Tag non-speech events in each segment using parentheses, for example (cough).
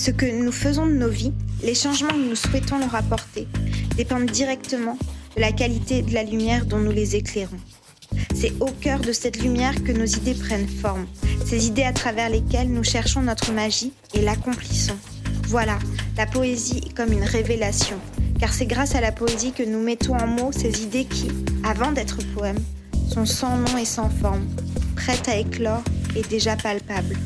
Ce que nous faisons de nos vies, les changements que nous souhaitons leur apporter, dépendent directement de la qualité de la lumière dont nous les éclairons. C'est au cœur de cette lumière que nos idées prennent forme, ces idées à travers lesquelles nous cherchons notre magie et l'accomplissons. Voilà, la poésie est comme une révélation, car c'est grâce à la poésie que nous mettons en mots ces idées qui, avant d'être poèmes, sont sans nom et sans forme, prêtes à éclore et déjà palpables.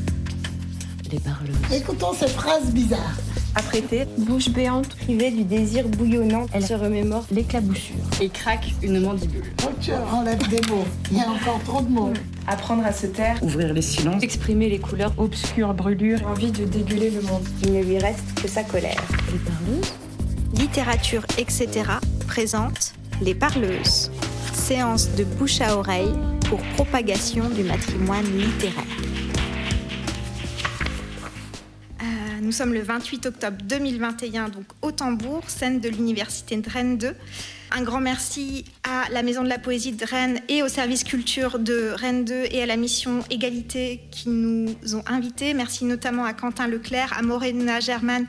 Les parleuses. Écoutons ces phrases bizarres. Apprêtée, bouche béante, privée du désir bouillonnant, elle se remémore l'éclaboussure et craque une mandibule. Ok, enlève des mots. Il y a encore trop de mots. Apprendre à se taire, ouvrir les silences, exprimer les couleurs obscures, brûlures, envie de dégueuler le monde. Il ne lui reste que sa colère. Les parleuses. Littérature, etc. présente Les Parleuses. Séance de bouche à oreille pour propagation du matrimoine littéraire. Sommes le 28 octobre 2021, donc au Tambour, scène de l'Université de Rennes 2. Un grand merci à la Maison de la Poésie de Rennes et au service culture de Rennes 2 et à la mission Égalité qui nous ont invités. Merci notamment à Quentin Leclerc, à Morena Germain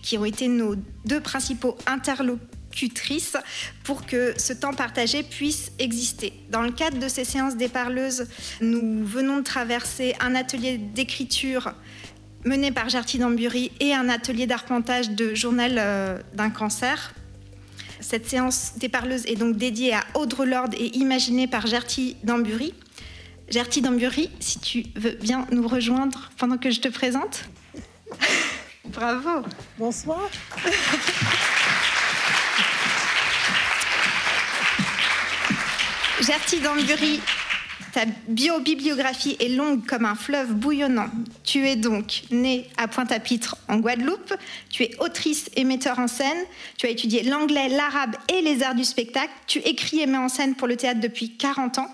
qui ont été nos deux principaux interlocutrices pour que ce temps partagé puisse exister. Dans le cadre de ces séances des parleuses, nous venons de traverser un atelier d'écriture mené par Gertie Dambury et un atelier d'arpentage de journal euh, d'un cancer cette séance des parleuses est donc dédiée à Audre Lorde et imaginée par Gertie Dambury. Gertie Dambury, si tu veux bien nous rejoindre pendant que je te présente. (laughs) Bravo. Bonsoir. (laughs) Gertie Dambury ta biobibliographie est longue comme un fleuve bouillonnant. Tu es donc née à Pointe-à-Pitre en Guadeloupe. Tu es autrice et metteur en scène. Tu as étudié l'anglais, l'arabe et les arts du spectacle. Tu écris et mets en scène pour le théâtre depuis 40 ans.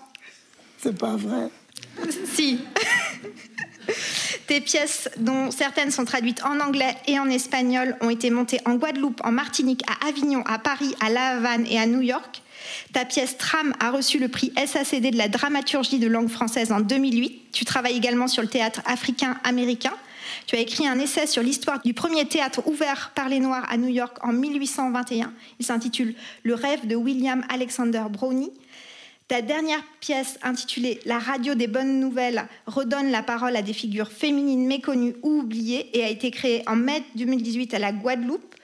C'est pas vrai. (laughs) si. (laughs) Tes pièces, dont certaines sont traduites en anglais et en espagnol, ont été montées en Guadeloupe, en Martinique, à Avignon, à Paris, à La Havane et à New York. Ta pièce Tram a reçu le prix SACD de la dramaturgie de langue française en 2008. Tu travailles également sur le théâtre africain-américain. Tu as écrit un essai sur l'histoire du premier théâtre ouvert par les Noirs à New York en 1821. Il s'intitule Le rêve de William Alexander Brownie. Ta dernière pièce intitulée La radio des bonnes nouvelles redonne la parole à des figures féminines méconnues ou oubliées et a été créée en mai 2018 à la Guadeloupe.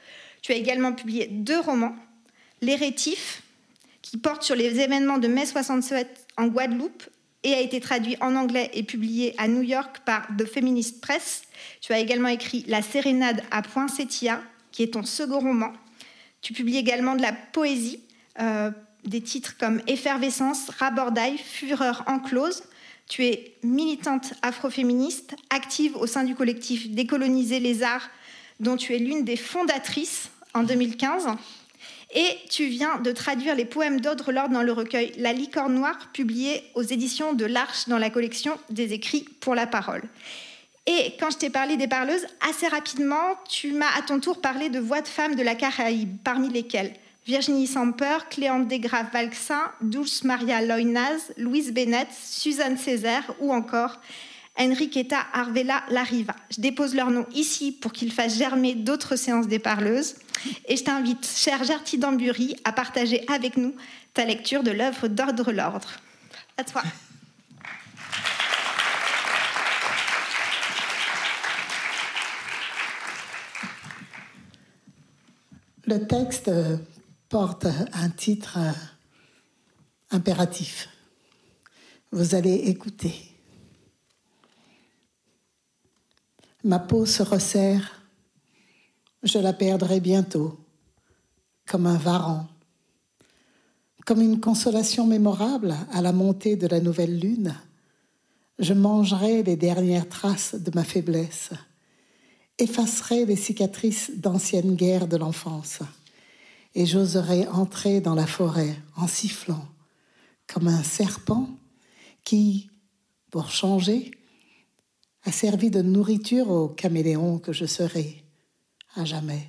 Tu as également publié deux romans, Les Rétifs qui porte sur les événements de mai 67 en Guadeloupe et a été traduit en anglais et publié à New York par The Feminist Press. Tu as également écrit La Sérénade à Poinsettia, qui est ton second roman. Tu publies également de la poésie, euh, des titres comme Effervescence, Rabordaille, Fureur enclose. Tu es militante afroféministe, active au sein du collectif Décoloniser les arts, dont tu es l'une des fondatrices en 2015. Et tu viens de traduire les poèmes d'Audre Lorde dans le recueil La licorne noire, publié aux éditions de l'Arche dans la collection des écrits pour la parole. Et quand je t'ai parlé des parleuses, assez rapidement, tu m'as à ton tour parlé de voix de femmes de la Caraïbe, parmi lesquelles Virginie Samper, Cléante Desgraves Valxin, Dulce Maria Loynaz, Louise Bennett, Suzanne Césaire ou encore Enriqueta Arvela Lariva. Je dépose leur nom ici pour qu'ils fassent germer d'autres séances des parleuses. Et je t'invite, cher Gertie Dambury, à partager avec nous ta lecture de l'œuvre d'Ordre l'Ordre. À toi. Le texte porte un titre impératif. Vous allez écouter. Ma peau se resserre, je la perdrai bientôt, comme un varan, comme une consolation mémorable à la montée de la nouvelle lune. Je mangerai les dernières traces de ma faiblesse, effacerai les cicatrices d'anciennes guerres de l'enfance, et j'oserai entrer dans la forêt en sifflant, comme un serpent qui, pour changer, a servi de nourriture au caméléon que je serai à jamais.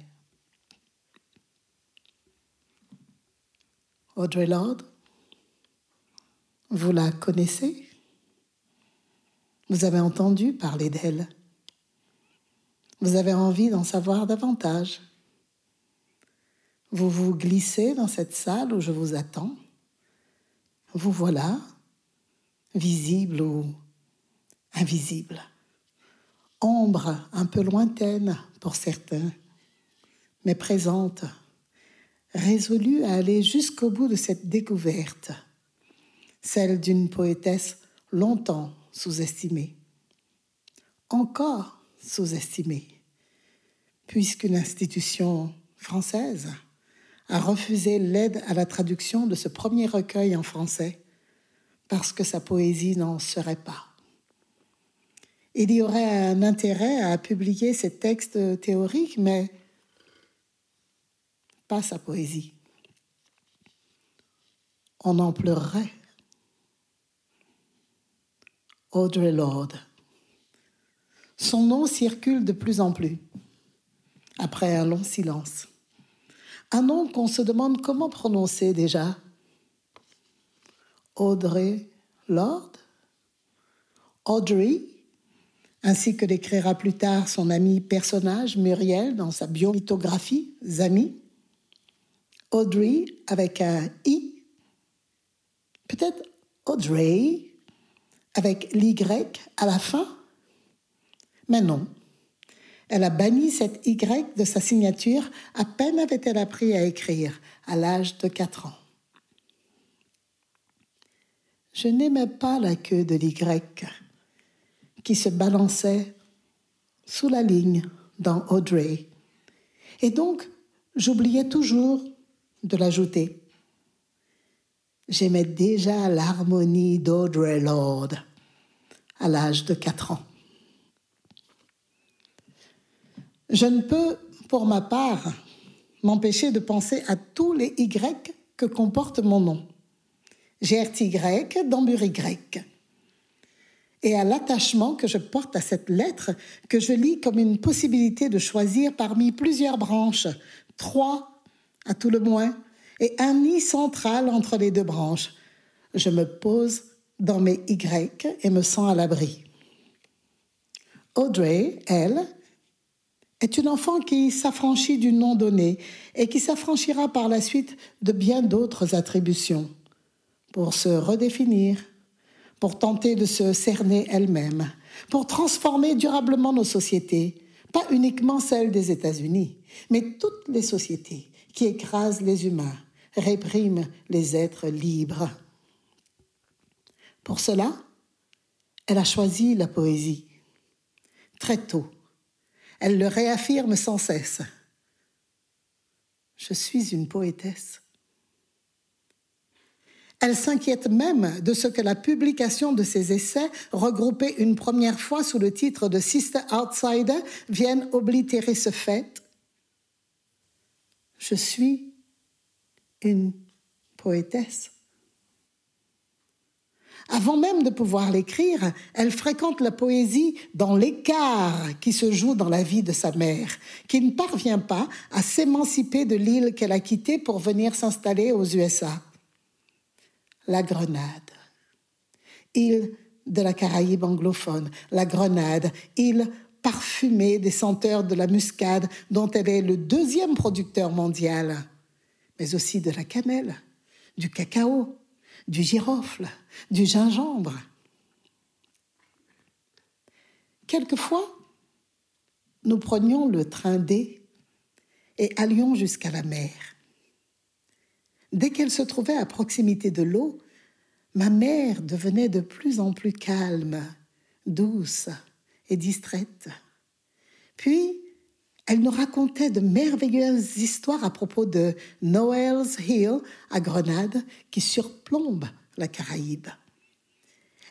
Audrey Lord, vous la connaissez? Vous avez entendu parler d'elle Vous avez envie d'en savoir davantage. Vous vous glissez dans cette salle où je vous attends. Vous voilà, visible ou invisible. Ombre un peu lointaine pour certains, mais présente, résolue à aller jusqu'au bout de cette découverte, celle d'une poétesse longtemps sous-estimée, encore sous-estimée, puisqu'une institution française a refusé l'aide à la traduction de ce premier recueil en français parce que sa poésie n'en serait pas. Il y aurait un intérêt à publier ces textes théoriques, mais pas sa poésie. On en pleurerait. Audrey Lord. Son nom circule de plus en plus, après un long silence. Un nom qu'on se demande comment prononcer déjà. Audrey Lord Audrey, ainsi que l'écrira plus tard son ami personnage Muriel dans sa biolithographie Zami. Audrey avec un I. Peut-être Audrey avec l'Y à la fin. Mais non, elle a banni cette Y de sa signature à peine avait-elle appris à écrire, à l'âge de 4 ans. Je n'aimais pas la queue de l'Y qui se balançait sous la ligne dans Audrey. Et donc, j'oubliais toujours de l'ajouter. J'aimais déjà l'harmonie d'Audrey Lord à l'âge de 4 ans. Je ne peux, pour ma part, m'empêcher de penser à tous les Y que comporte mon nom. GRTY d'Amburi Y. Et à l'attachement que je porte à cette lettre que je lis comme une possibilité de choisir parmi plusieurs branches, trois à tout le moins, et un nid central entre les deux branches. Je me pose dans mes Y et me sens à l'abri. Audrey, elle, est une enfant qui s'affranchit du nom donné et qui s'affranchira par la suite de bien d'autres attributions pour se redéfinir, pour tenter de se cerner elle-même, pour transformer durablement nos sociétés, pas uniquement celles des États-Unis, mais toutes les sociétés qui écrasent les humains, répriment les êtres libres. Pour cela, elle a choisi la poésie. Très tôt, elle le réaffirme sans cesse. Je suis une poétesse. Elle s'inquiète même de ce que la publication de ses essais, regroupés une première fois sous le titre de Sister Outsider, vienne oblitérer ce fait. Je suis une poétesse. Avant même de pouvoir l'écrire, elle fréquente la poésie dans l'écart qui se joue dans la vie de sa mère, qui ne parvient pas à s'émanciper de l'île qu'elle a quittée pour venir s'installer aux USA. La Grenade, île de la Caraïbe anglophone, la Grenade, île parfumée des senteurs de la muscade dont elle est le deuxième producteur mondial, mais aussi de la cannelle, du cacao, du girofle, du gingembre. Quelquefois, nous prenions le train D et allions jusqu'à la mer. Dès qu'elle se trouvait à proximité de l'eau, ma mère devenait de plus en plus calme, douce et distraite. Puis, elle nous racontait de merveilleuses histoires à propos de Noel's Hill à Grenade qui surplombe la Caraïbe.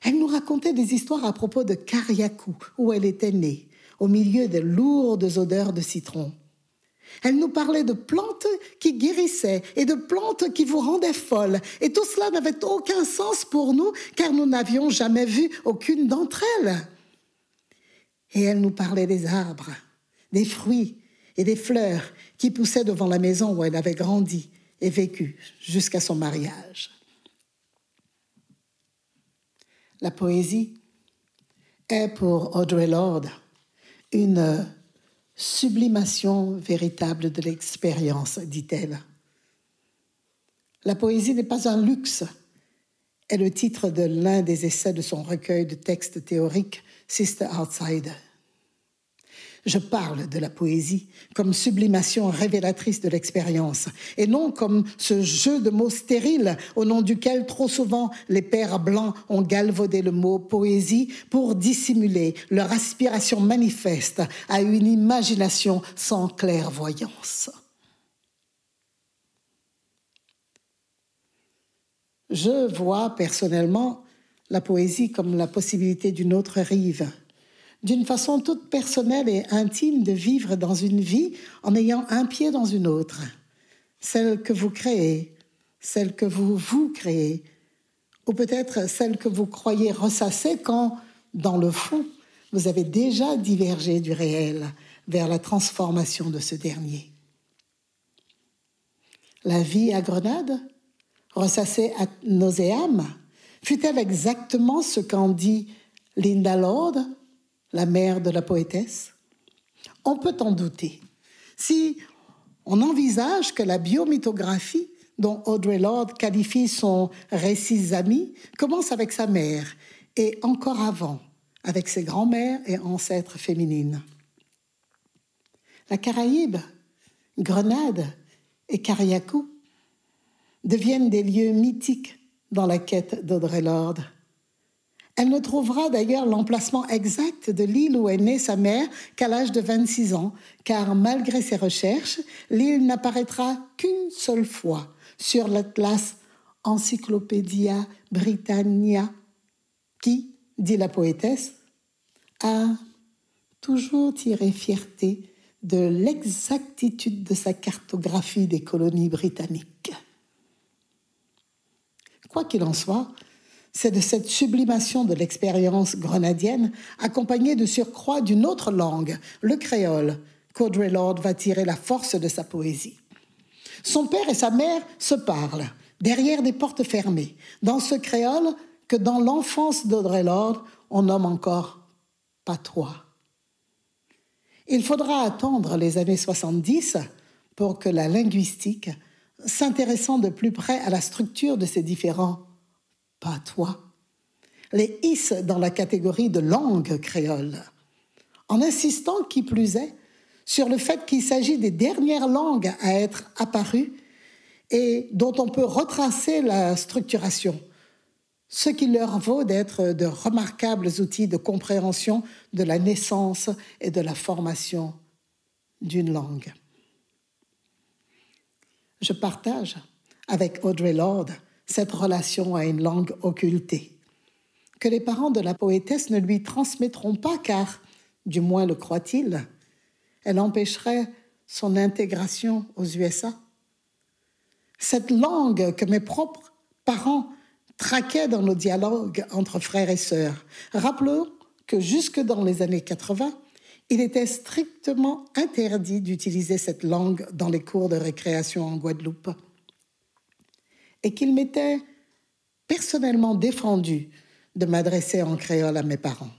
Elle nous racontait des histoires à propos de Cariacou, où elle était née, au milieu des lourdes odeurs de citron. Elle nous parlait de plantes qui guérissaient et de plantes qui vous rendaient folle. Et tout cela n'avait aucun sens pour nous car nous n'avions jamais vu aucune d'entre elles. Et elle nous parlait des arbres, des fruits et des fleurs qui poussaient devant la maison où elle avait grandi et vécu jusqu'à son mariage. La poésie est pour Audrey Lorde une Sublimation véritable de l'expérience, dit-elle. La poésie n'est pas un luxe, est le titre de l'un des essais de son recueil de textes théoriques, Sister Outsider. Je parle de la poésie comme sublimation révélatrice de l'expérience et non comme ce jeu de mots stériles au nom duquel trop souvent les pères blancs ont galvaudé le mot poésie pour dissimuler leur aspiration manifeste à une imagination sans clairvoyance. Je vois personnellement la poésie comme la possibilité d'une autre rive d'une façon toute personnelle et intime de vivre dans une vie en ayant un pied dans une autre, celle que vous créez, celle que vous vous créez, ou peut-être celle que vous croyez ressasser quand, dans le fond, vous avez déjà divergé du réel vers la transformation de ce dernier. La vie à Grenade, ressassée à nauséam, fut-elle exactement ce qu'en dit Linda Lord la mère de la poétesse On peut en douter. Si on envisage que la biomythographie dont Audrey Lorde qualifie son récit ami commence avec sa mère et encore avant avec ses grands-mères et ancêtres féminines. La Caraïbe, Grenade et Cariacou deviennent des lieux mythiques dans la quête d'Audrey Lorde. Elle ne trouvera d'ailleurs l'emplacement exact de l'île où est née sa mère qu'à l'âge de 26 ans, car malgré ses recherches, l'île n'apparaîtra qu'une seule fois sur l'atlas Encyclopædia Britannia, qui, dit la poétesse, a toujours tiré fierté de l'exactitude de sa cartographie des colonies britanniques. Quoi qu'il en soit, c'est de cette sublimation de l'expérience grenadienne, accompagnée de surcroît d'une autre langue, le créole, qu'Audrey Lorde va tirer la force de sa poésie. Son père et sa mère se parlent, derrière des portes fermées, dans ce créole que dans l'enfance d'Audrey Lorde, on nomme encore patois. Il faudra attendre les années 70 pour que la linguistique, s'intéressant de plus près à la structure de ces différents toi, les hisse dans la catégorie de langue créole, en insistant, qui plus est, sur le fait qu'il s'agit des dernières langues à être apparues et dont on peut retracer la structuration, ce qui leur vaut d'être de remarquables outils de compréhension de la naissance et de la formation d'une langue. Je partage avec Audrey Lorde cette relation à une langue occultée, que les parents de la poétesse ne lui transmettront pas car, du moins le croit-il, elle empêcherait son intégration aux USA. Cette langue que mes propres parents traquaient dans nos dialogues entre frères et sœurs. Rappelons que jusque dans les années 80, il était strictement interdit d'utiliser cette langue dans les cours de récréation en Guadeloupe et qu'il m'était personnellement défendu de m'adresser en créole à mes parents.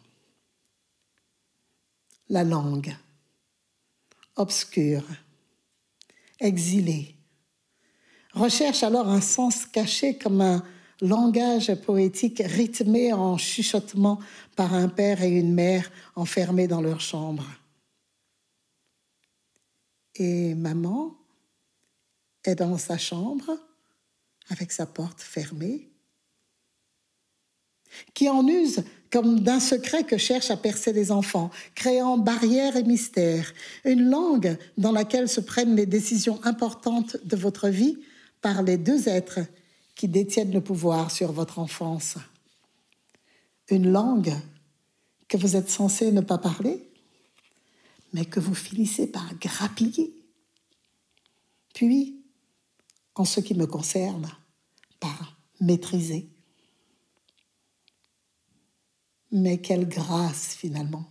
La langue, obscure, exilée, recherche alors un sens caché comme un langage poétique rythmé en chuchotement par un père et une mère enfermés dans leur chambre. Et maman est dans sa chambre avec sa porte fermée, qui en use comme d'un secret que cherchent à percer les enfants, créant barrières et mystères, une langue dans laquelle se prennent les décisions importantes de votre vie par les deux êtres qui détiennent le pouvoir sur votre enfance. Une langue que vous êtes censé ne pas parler, mais que vous finissez par grappiller. Puis, en ce qui me concerne, par maîtriser. Mais quelle grâce finalement.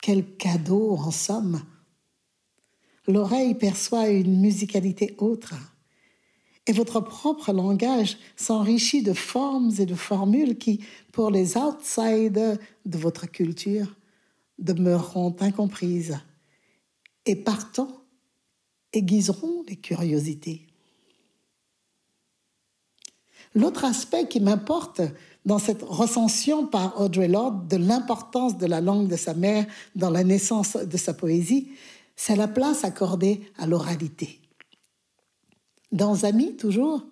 Quel cadeau en somme. L'oreille perçoit une musicalité autre et votre propre langage s'enrichit de formes et de formules qui, pour les outsiders de votre culture, demeureront incomprises et partant aiguiseront les curiosités. L'autre aspect qui m'importe dans cette recension par Audrey Lorde de l'importance de la langue de sa mère dans la naissance de sa poésie, c'est la place accordée à l'oralité. Dans Amis, toujours,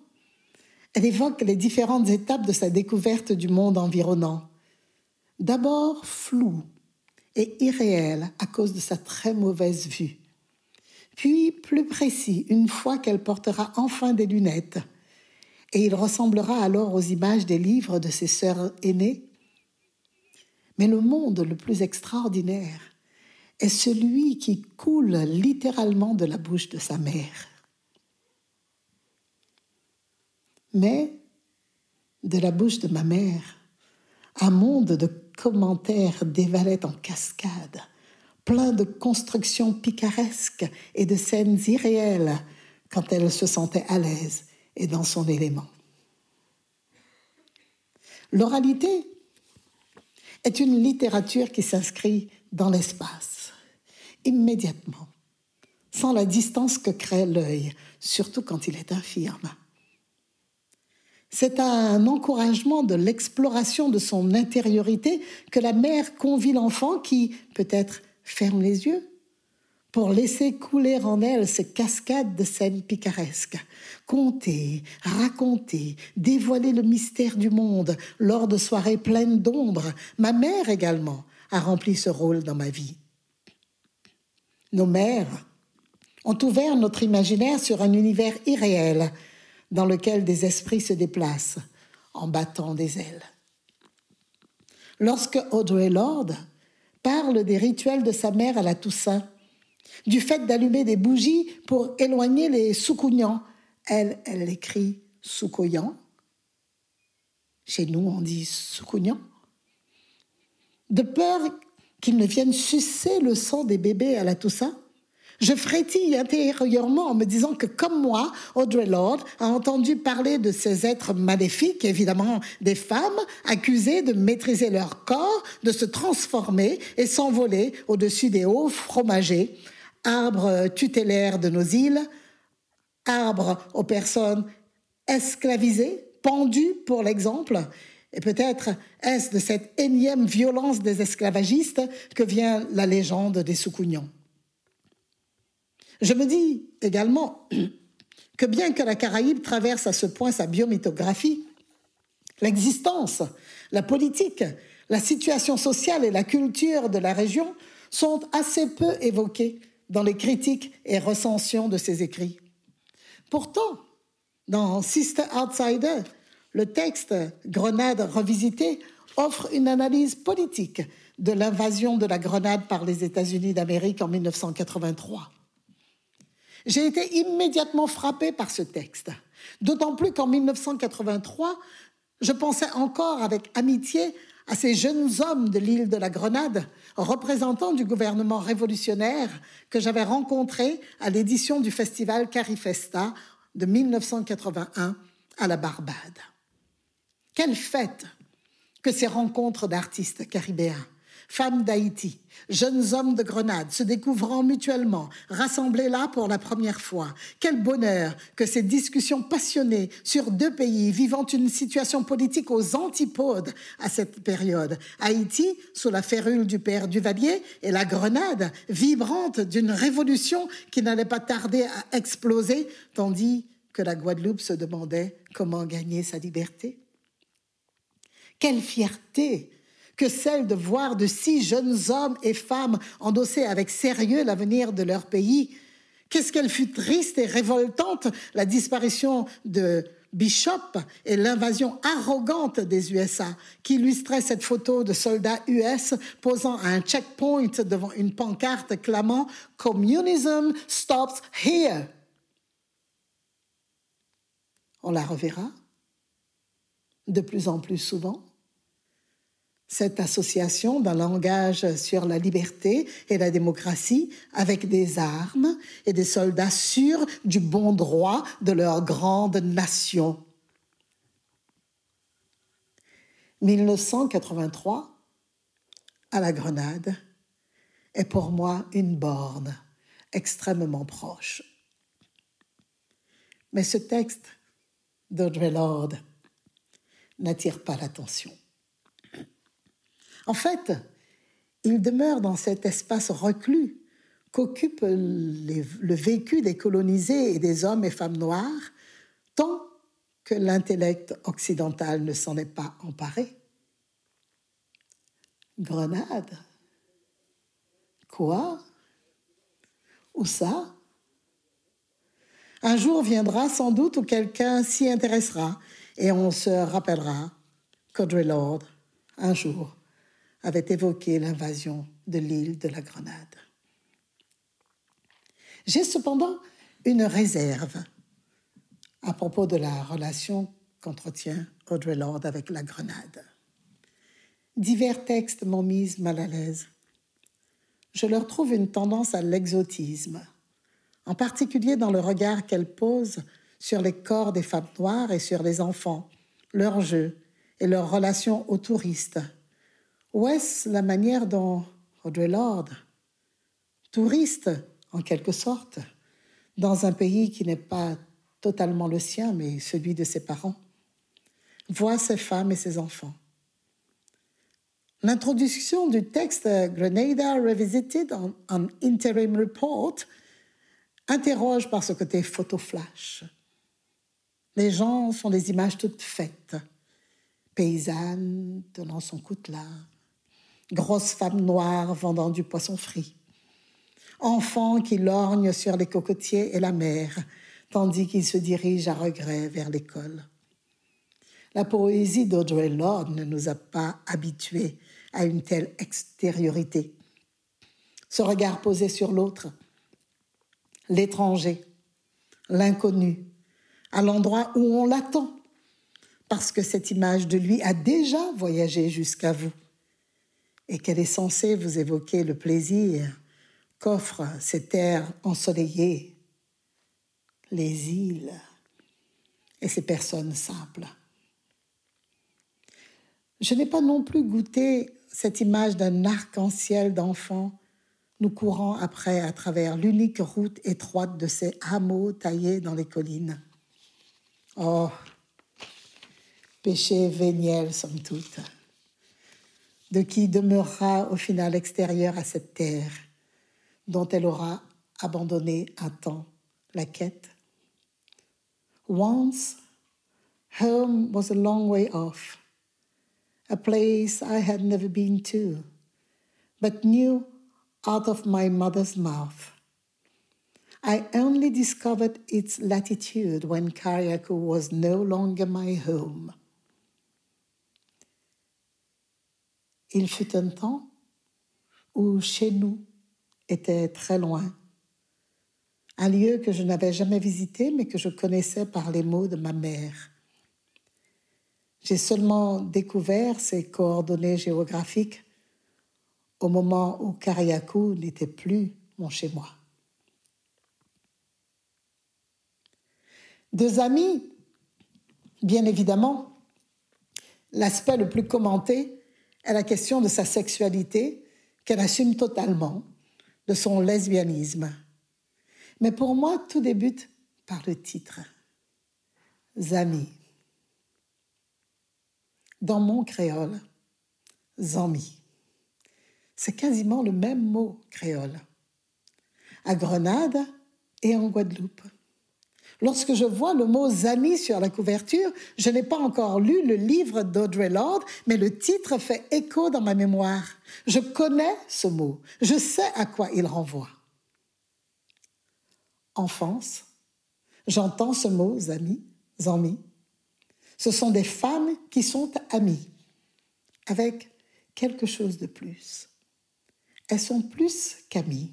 elle évoque les différentes étapes de sa découverte du monde environnant. D'abord flou et irréel à cause de sa très mauvaise vue. Puis plus précis une fois qu'elle portera enfin des lunettes et il ressemblera alors aux images des livres de ses sœurs aînées. Mais le monde le plus extraordinaire est celui qui coule littéralement de la bouche de sa mère. Mais de la bouche de ma mère, un monde de commentaires dévalait en cascade, plein de constructions picaresques et de scènes irréelles quand elle se sentait à l'aise et dans son élément. L'oralité est une littérature qui s'inscrit dans l'espace, immédiatement, sans la distance que crée l'œil, surtout quand il est infirme. C'est un encouragement de l'exploration de son intériorité que la mère convie l'enfant qui, peut-être, ferme les yeux pour laisser couler en elle ces cascades de scènes picaresques, conter, raconter, dévoiler le mystère du monde lors de soirées pleines d'ombre. Ma mère également a rempli ce rôle dans ma vie. Nos mères ont ouvert notre imaginaire sur un univers irréel dans lequel des esprits se déplacent en battant des ailes. Lorsque Audrey Lorde parle des rituels de sa mère à la Toussaint, du fait d'allumer des bougies pour éloigner les soucougnants. Elle, elle écrit soucoyant. Chez nous, on dit soucougnant. De peur qu'ils ne viennent sucer le sang des bébés à la Toussaint, je frétille intérieurement en me disant que, comme moi, Audrey Lorde a entendu parler de ces êtres maléfiques, évidemment des femmes, accusées de maîtriser leur corps, de se transformer et s'envoler au-dessus des hauts fromagers, arbre tutélaire de nos îles, arbre aux personnes esclavisées, pendues pour l'exemple, et peut-être est-ce de cette énième violence des esclavagistes que vient la légende des Soucougnons. Je me dis également que bien que la Caraïbe traverse à ce point sa biomythographie, l'existence, la politique, la situation sociale et la culture de la région sont assez peu évoquées dans les critiques et recensions de ses écrits. Pourtant, dans Sister Outsider, le texte Grenade revisité offre une analyse politique de l'invasion de la Grenade par les États-Unis d'Amérique en 1983. J'ai été immédiatement frappé par ce texte, d'autant plus qu'en 1983, je pensais encore avec amitié à ces jeunes hommes de l'île de la Grenade, représentants du gouvernement révolutionnaire que j'avais rencontrés à l'édition du festival Carifesta de 1981 à la Barbade. Quelle fête que ces rencontres d'artistes caribéens femmes d'Haïti, jeunes hommes de Grenade, se découvrant mutuellement, rassemblés là pour la première fois. Quel bonheur que ces discussions passionnées sur deux pays vivant une situation politique aux antipodes à cette période. Haïti, sous la férule du père Duvalier, et la Grenade, vibrante d'une révolution qui n'allait pas tarder à exploser, tandis que la Guadeloupe se demandait comment gagner sa liberté. Quelle fierté que celle de voir de si jeunes hommes et femmes endosser avec sérieux l'avenir de leur pays. Qu'est-ce qu'elle fut triste et révoltante, la disparition de Bishop et l'invasion arrogante des USA, qui illustrait cette photo de soldats US posant à un checkpoint devant une pancarte clamant Communism stops here. On la reverra de plus en plus souvent cette association d'un langage sur la liberté et la démocratie avec des armes et des soldats sûrs du bon droit de leur grande nation. 1983, à la Grenade, est pour moi une borne extrêmement proche. Mais ce texte d'Audrey Lord n'attire pas l'attention. En fait, il demeure dans cet espace reclus qu'occupe le vécu des colonisés et des hommes et femmes noirs, tant que l'intellect occidental ne s'en est pas emparé. Grenade. Quoi? Où ça? Un jour viendra sans doute où quelqu'un s'y intéressera et on se rappellera qu'Audrey Lord, un jour, avait évoqué l'invasion de l'île de la Grenade. J'ai cependant une réserve à propos de la relation qu'entretient Audrey Lord avec la Grenade. Divers textes m'ont mise mal à l'aise. Je leur trouve une tendance à l'exotisme, en particulier dans le regard qu'elle pose sur les corps des femmes noires et sur les enfants, leurs jeux et leurs relations aux touristes. Ou est-ce la manière dont Audrey Lord, touriste en quelque sorte, dans un pays qui n'est pas totalement le sien, mais celui de ses parents, voit ses femmes et ses enfants? L'introduction du texte Grenada Revisited en an Interim Report interroge par ce côté photo flash. Les gens sont des images toutes faites. Paysannes tenant son coutelas, grosses femmes noires vendant du poisson frit, enfants qui lorgnent sur les cocotiers et la mer, tandis qu'ils se dirigent à regret vers l'école. La poésie d'Audrey Lorde ne nous a pas habitués à une telle extériorité. Ce regard posé sur l'autre, l'étranger, l'inconnu, à l'endroit où on l'attend, parce que cette image de lui a déjà voyagé jusqu'à vous et qu'elle est censée vous évoquer le plaisir qu'offrent ces terres ensoleillées, les îles et ces personnes simples. Je n'ai pas non plus goûté cette image d'un arc-en-ciel d'enfants nous courant après à travers l'unique route étroite de ces hameaux taillés dans les collines. Oh, péché véniel, somme toute, de qui demeurera au final extérieur à cette terre, dont elle aura abandonné un temps la quête. Once, home was a long way off, a place I had never been to, but knew out of my mother's mouth. I only discovered its latitude when Kariakou was no longer my home. Il fut un temps où chez nous était très loin, un lieu que je n'avais jamais visité mais que je connaissais par les mots de ma mère. J'ai seulement découvert ces coordonnées géographiques au moment où Kariakou n'était plus mon chez-moi. Deux amis, bien évidemment, l'aspect le plus commenté est la question de sa sexualité qu'elle assume totalement, de son lesbianisme. Mais pour moi, tout débute par le titre, Zami. Dans mon créole, Zami. C'est quasiment le même mot créole. À Grenade et en Guadeloupe. Lorsque je vois le mot Zami sur la couverture, je n'ai pas encore lu le livre d'Audrey Lord, mais le titre fait écho dans ma mémoire. Je connais ce mot, je sais à quoi il renvoie. Enfance, j'entends ce mot Zami, Zami. Ce sont des femmes qui sont amies, avec quelque chose de plus. Elles sont plus qu'amies.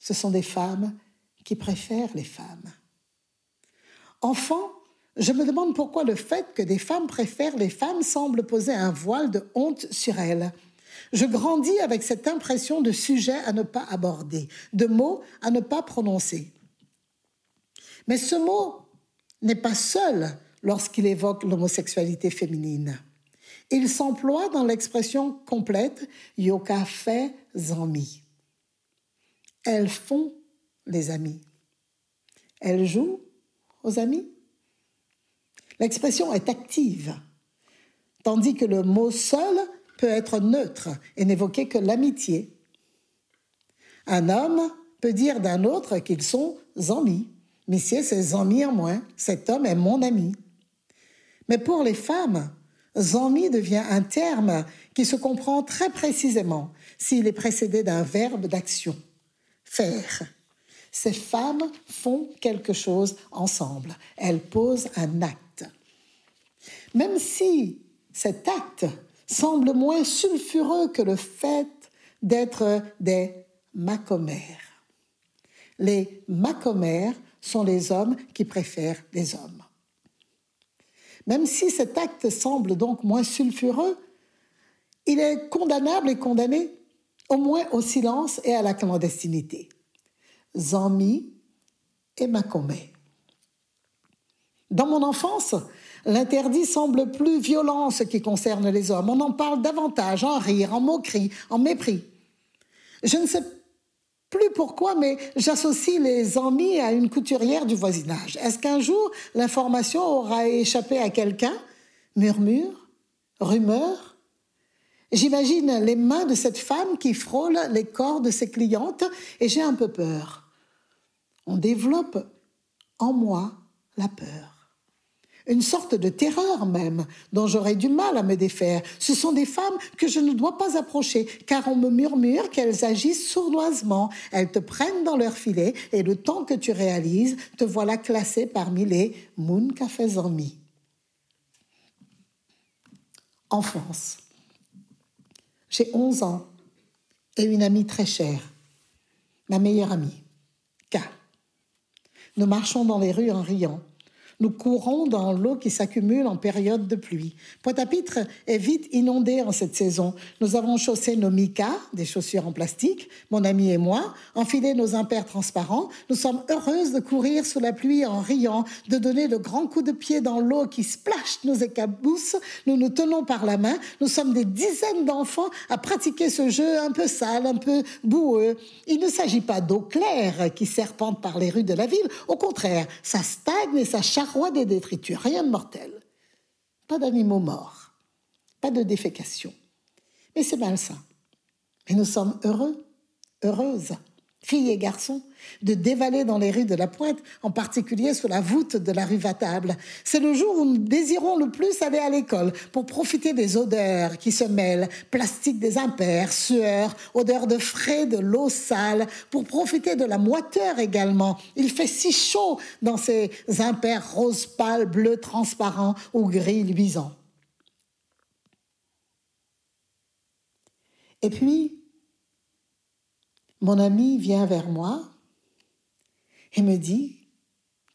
Ce sont des femmes qui préfèrent les femmes. Enfant, je me demande pourquoi le fait que des femmes préfèrent les femmes semble poser un voile de honte sur elles. Je grandis avec cette impression de sujet à ne pas aborder, de mots à ne pas prononcer. Mais ce mot n'est pas seul lorsqu'il évoque l'homosexualité féminine. Il s'emploie dans l'expression complète yoka fait zami. Elles font les amis. Elles jouent amis. L'expression est active, tandis que le mot seul peut être neutre et n'évoquer que l'amitié. Un homme peut dire d'un autre qu'ils sont amis. Monsieur, c'est amis en moins. Cet homme est mon ami. Mais pour les femmes, Zami devient un terme qui se comprend très précisément s'il est précédé d'un verbe d'action. Faire. Ces femmes font quelque chose ensemble. Elles posent un acte. Même si cet acte semble moins sulfureux que le fait d'être des macomères. Les macomères sont les hommes qui préfèrent les hommes. Même si cet acte semble donc moins sulfureux, il est condamnable et condamné au moins au silence et à la clandestinité. Zami et Macomé. Dans mon enfance, l'interdit semble plus violent ce qui concerne les hommes. On en parle davantage, en rire, en moquerie, en mépris. Je ne sais plus pourquoi, mais j'associe les amis à une couturière du voisinage. Est-ce qu'un jour l'information aura échappé à quelqu'un? Murmure Rumeur J'imagine les mains de cette femme qui frôle les corps de ses clientes et j'ai un peu peur. On développe en moi la peur une sorte de terreur même, dont j'aurais du mal à me défaire. Ce sont des femmes que je ne dois pas approcher, car on me murmure qu'elles agissent sournoisement. Elles te prennent dans leur filet, et le temps que tu réalises, te voilà classé parmi les Moon Cafés. Enfance. J'ai 11 ans et une amie très chère, ma meilleure amie, K. Nous marchons dans les rues en riant. Nous courons dans l'eau qui s'accumule en période de pluie. Pointe-à-Pitre est vite inondé en cette saison. Nous avons chaussé nos micas, des chaussures en plastique, mon ami et moi, enfilé nos impairs transparents. Nous sommes heureuses de courir sous la pluie en riant, de donner de grands coups de pied dans l'eau qui splash nos écaboussent. Nous nous tenons par la main. Nous sommes des dizaines d'enfants à pratiquer ce jeu un peu sale, un peu boueux. Il ne s'agit pas d'eau claire qui serpente par les rues de la ville. Au contraire, ça stagne et ça charge roi des détritus, rien de mortel. Pas d'animaux morts, pas de défécation. Mais c'est malsain. Mais nous sommes heureux, heureuses filles et garçons, de dévaler dans les rues de la Pointe, en particulier sous la voûte de la rue Vatable. C'est le jour où nous désirons le plus aller à l'école pour profiter des odeurs qui se mêlent, plastique des impairs, sueur, odeur de frais, de l'eau sale, pour profiter de la moiteur également. Il fait si chaud dans ces impairs rose pâle, bleu transparent ou gris luisant. Et puis, mon ami vient vers moi et me dit,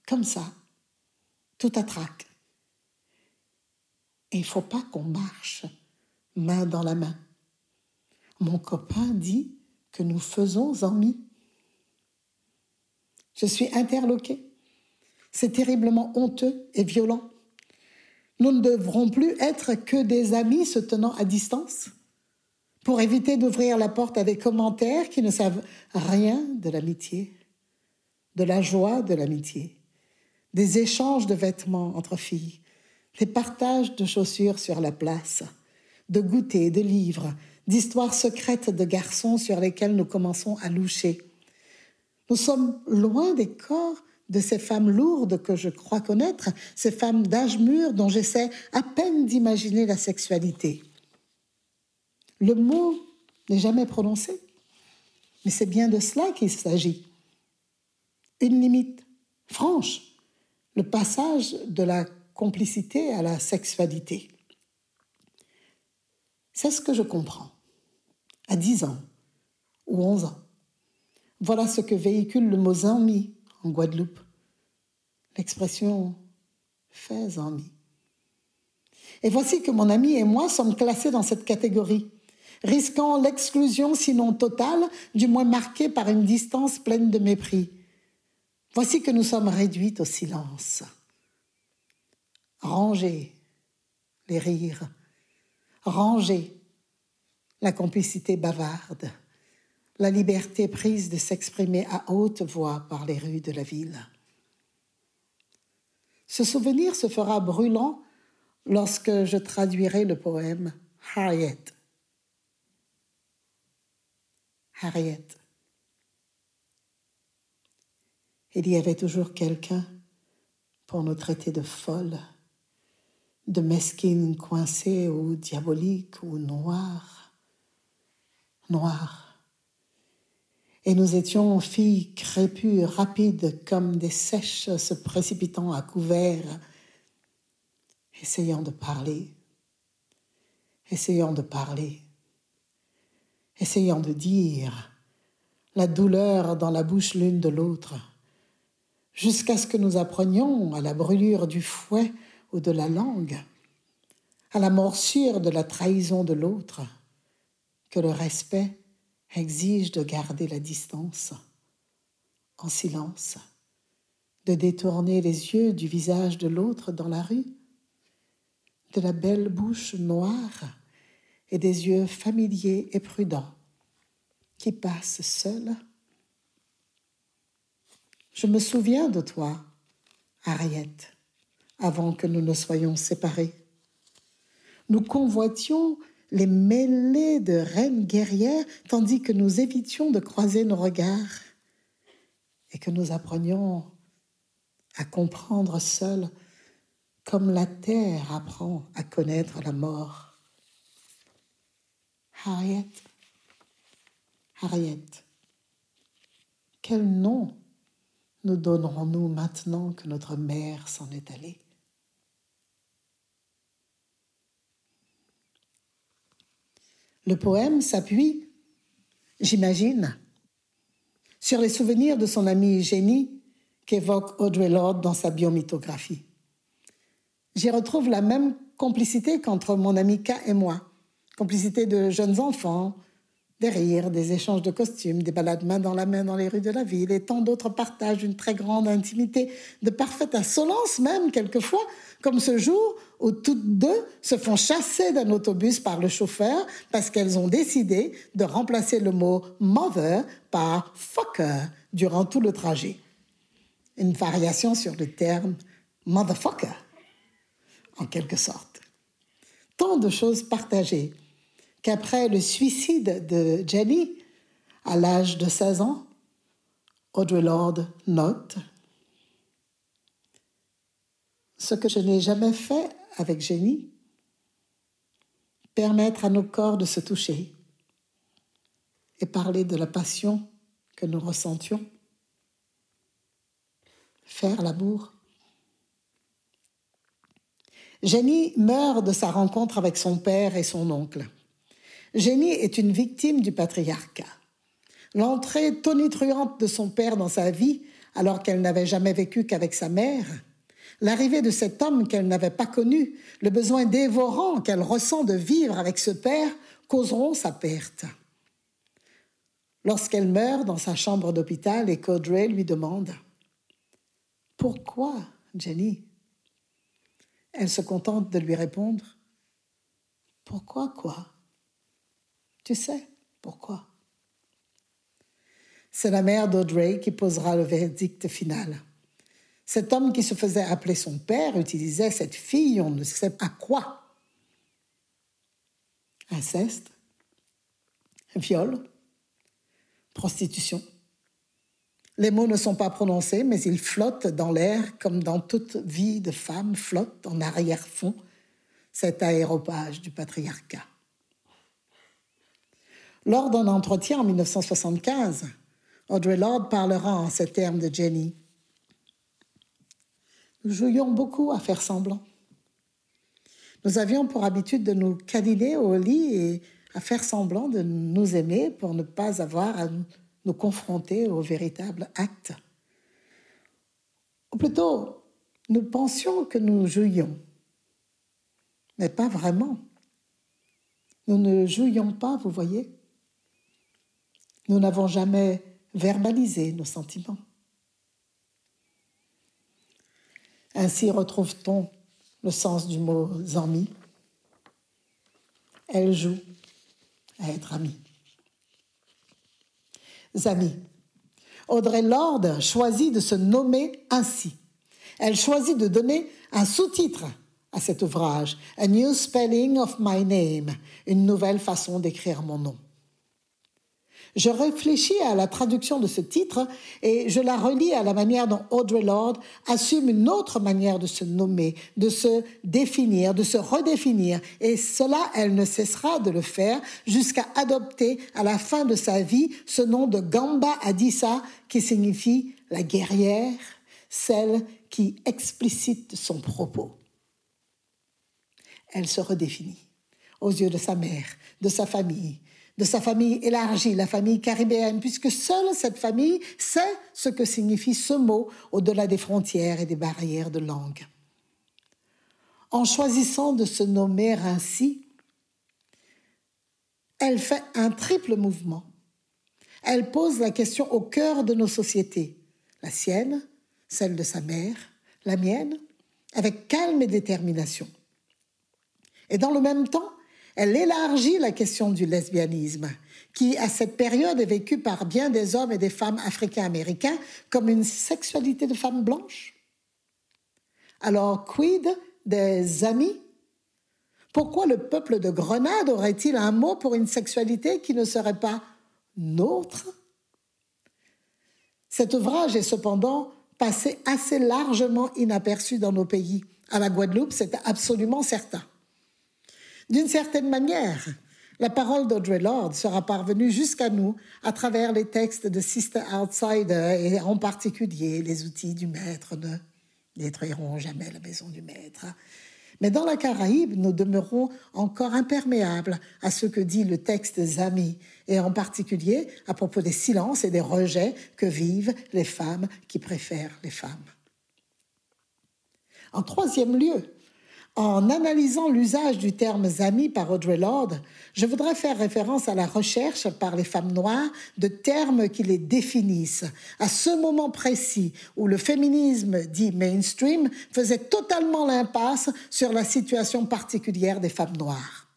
comme ça, tout trac, il ne faut pas qu'on marche main dans la main. Mon copain dit que nous faisons amis. Je suis interloquée. C'est terriblement honteux et violent. Nous ne devrons plus être que des amis se tenant à distance pour éviter d'ouvrir la porte à des commentaires qui ne savent rien de l'amitié, de la joie de l'amitié, des échanges de vêtements entre filles, des partages de chaussures sur la place, de goûters, de livres, d'histoires secrètes de garçons sur lesquels nous commençons à loucher. Nous sommes loin des corps de ces femmes lourdes que je crois connaître, ces femmes d'âge mûr dont j'essaie à peine d'imaginer la sexualité. Le mot n'est jamais prononcé, mais c'est bien de cela qu'il s'agit. Une limite franche, le passage de la complicité à la sexualité. C'est ce que je comprends. À 10 ans ou 11 ans. Voilà ce que véhicule le mot zami en Guadeloupe. L'expression fait zami. Et voici que mon ami et moi sommes classés dans cette catégorie risquant l'exclusion sinon totale, du moins marquée par une distance pleine de mépris. Voici que nous sommes réduites au silence. Ranger les rires, ranger la complicité bavarde, la liberté prise de s'exprimer à haute voix par les rues de la ville. Ce souvenir se fera brûlant lorsque je traduirai le poème Harriet. Harriet. Il y avait toujours quelqu'un pour nous traiter de folles, de mesquines coincées ou diaboliques ou noires. Noires. Et nous étions filles crépues, rapides comme des sèches se précipitant à couvert, essayant de parler, essayant de parler, essayant de dire la douleur dans la bouche l'une de l'autre, jusqu'à ce que nous apprenions à la brûlure du fouet ou de la langue, à la morsure de la trahison de l'autre, que le respect exige de garder la distance, en silence, de détourner les yeux du visage de l'autre dans la rue, de la belle bouche noire et des yeux familiers et prudents qui passent seuls. Je me souviens de toi, Harriet, avant que nous ne soyons séparés. Nous convoitions les mêlées de reines guerrières, tandis que nous évitions de croiser nos regards et que nous apprenions à comprendre seuls comme la terre apprend à connaître la mort. Harriet, Harriet, quel nom nous donnerons-nous maintenant que notre mère s'en est allée? Le poème s'appuie, j'imagine, sur les souvenirs de son amie Jenny qu'évoque Audrey Lorde dans sa biomythographie. J'y retrouve la même complicité qu'entre mon ami K et moi, complicité de jeunes enfants, des rires, des échanges de costumes, des balades main dans la main dans les rues de la ville et tant d'autres partages d'une très grande intimité, de parfaite insolence même quelquefois, comme ce jour où toutes deux se font chasser d'un autobus par le chauffeur parce qu'elles ont décidé de remplacer le mot mother par fucker durant tout le trajet. Une variation sur le terme motherfucker, en quelque sorte. Tant de choses partagées qu'après le suicide de Jenny, à l'âge de 16 ans, Audre Lorde note Ce que je n'ai jamais fait avec Jenny, permettre à nos corps de se toucher et parler de la passion que nous ressentions, faire l'amour. Jenny meurt de sa rencontre avec son père et son oncle. Jenny est une victime du patriarcat. L'entrée tonitruante de son père dans sa vie, alors qu'elle n'avait jamais vécu qu'avec sa mère, l'arrivée de cet homme qu'elle n'avait pas connu, le besoin dévorant qu'elle ressent de vivre avec ce père, causeront sa perte. Lorsqu'elle meurt dans sa chambre d'hôpital et qu'Audrey lui demande Pourquoi, Jenny? Elle se contente de lui répondre Pourquoi quoi? Tu sais pourquoi? C'est la mère d'Audrey qui posera le verdict final. Cet homme qui se faisait appeler son père utilisait cette fille, on ne sait à quoi. Inceste, viol, prostitution. Les mots ne sont pas prononcés, mais ils flottent dans l'air comme dans toute vie de femme flotte en arrière-fond cet aéropage du patriarcat. Lors d'un entretien en 1975, Audrey Lorde parlera en ces termes de Jenny. Nous jouions beaucoup à faire semblant. Nous avions pour habitude de nous câliner au lit et à faire semblant de nous aimer pour ne pas avoir à nous confronter au véritable acte. Ou plutôt, nous pensions que nous jouions, mais pas vraiment. Nous ne jouions pas, vous voyez. Nous n'avons jamais verbalisé nos sentiments. Ainsi retrouve-t-on le sens du mot zormi. Elle joue à être amie. Amis. Audrey Lorde choisit de se nommer ainsi. Elle choisit de donner un sous-titre à cet ouvrage, A New Spelling of My Name, une nouvelle façon d'écrire mon nom. Je réfléchis à la traduction de ce titre et je la relis à la manière dont Audre Lorde assume une autre manière de se nommer, de se définir, de se redéfinir. Et cela, elle ne cessera de le faire jusqu'à adopter à la fin de sa vie ce nom de Gamba Adissa qui signifie la guerrière, celle qui explicite son propos. Elle se redéfinit aux yeux de sa mère, de sa famille, de sa famille élargie, la famille caribéenne, puisque seule cette famille sait ce que signifie ce mot au-delà des frontières et des barrières de langue. En choisissant de se nommer ainsi, elle fait un triple mouvement. Elle pose la question au cœur de nos sociétés, la sienne, celle de sa mère, la mienne, avec calme et détermination. Et dans le même temps, elle élargit la question du lesbianisme, qui à cette période est vécu par bien des hommes et des femmes africains-américains comme une sexualité de femme blanche. Alors, quid des amis? Pourquoi le peuple de Grenade aurait-il un mot pour une sexualité qui ne serait pas nôtre Cet ouvrage est cependant passé assez largement inaperçu dans nos pays. À la Guadeloupe, c'est absolument certain. D'une certaine manière, la parole d'Audre Lorde sera parvenue jusqu'à nous à travers les textes de Sister Outsider et en particulier les outils du maître ne détruiront jamais la maison du maître. Mais dans la Caraïbe, nous demeurons encore imperméables à ce que dit le texte Zami, et en particulier à propos des silences et des rejets que vivent les femmes qui préfèrent les femmes. En troisième lieu, en analysant l'usage du terme zami par Audre Lorde, je voudrais faire référence à la recherche par les femmes noires de termes qui les définissent, à ce moment précis où le féminisme dit mainstream faisait totalement l'impasse sur la situation particulière des femmes noires.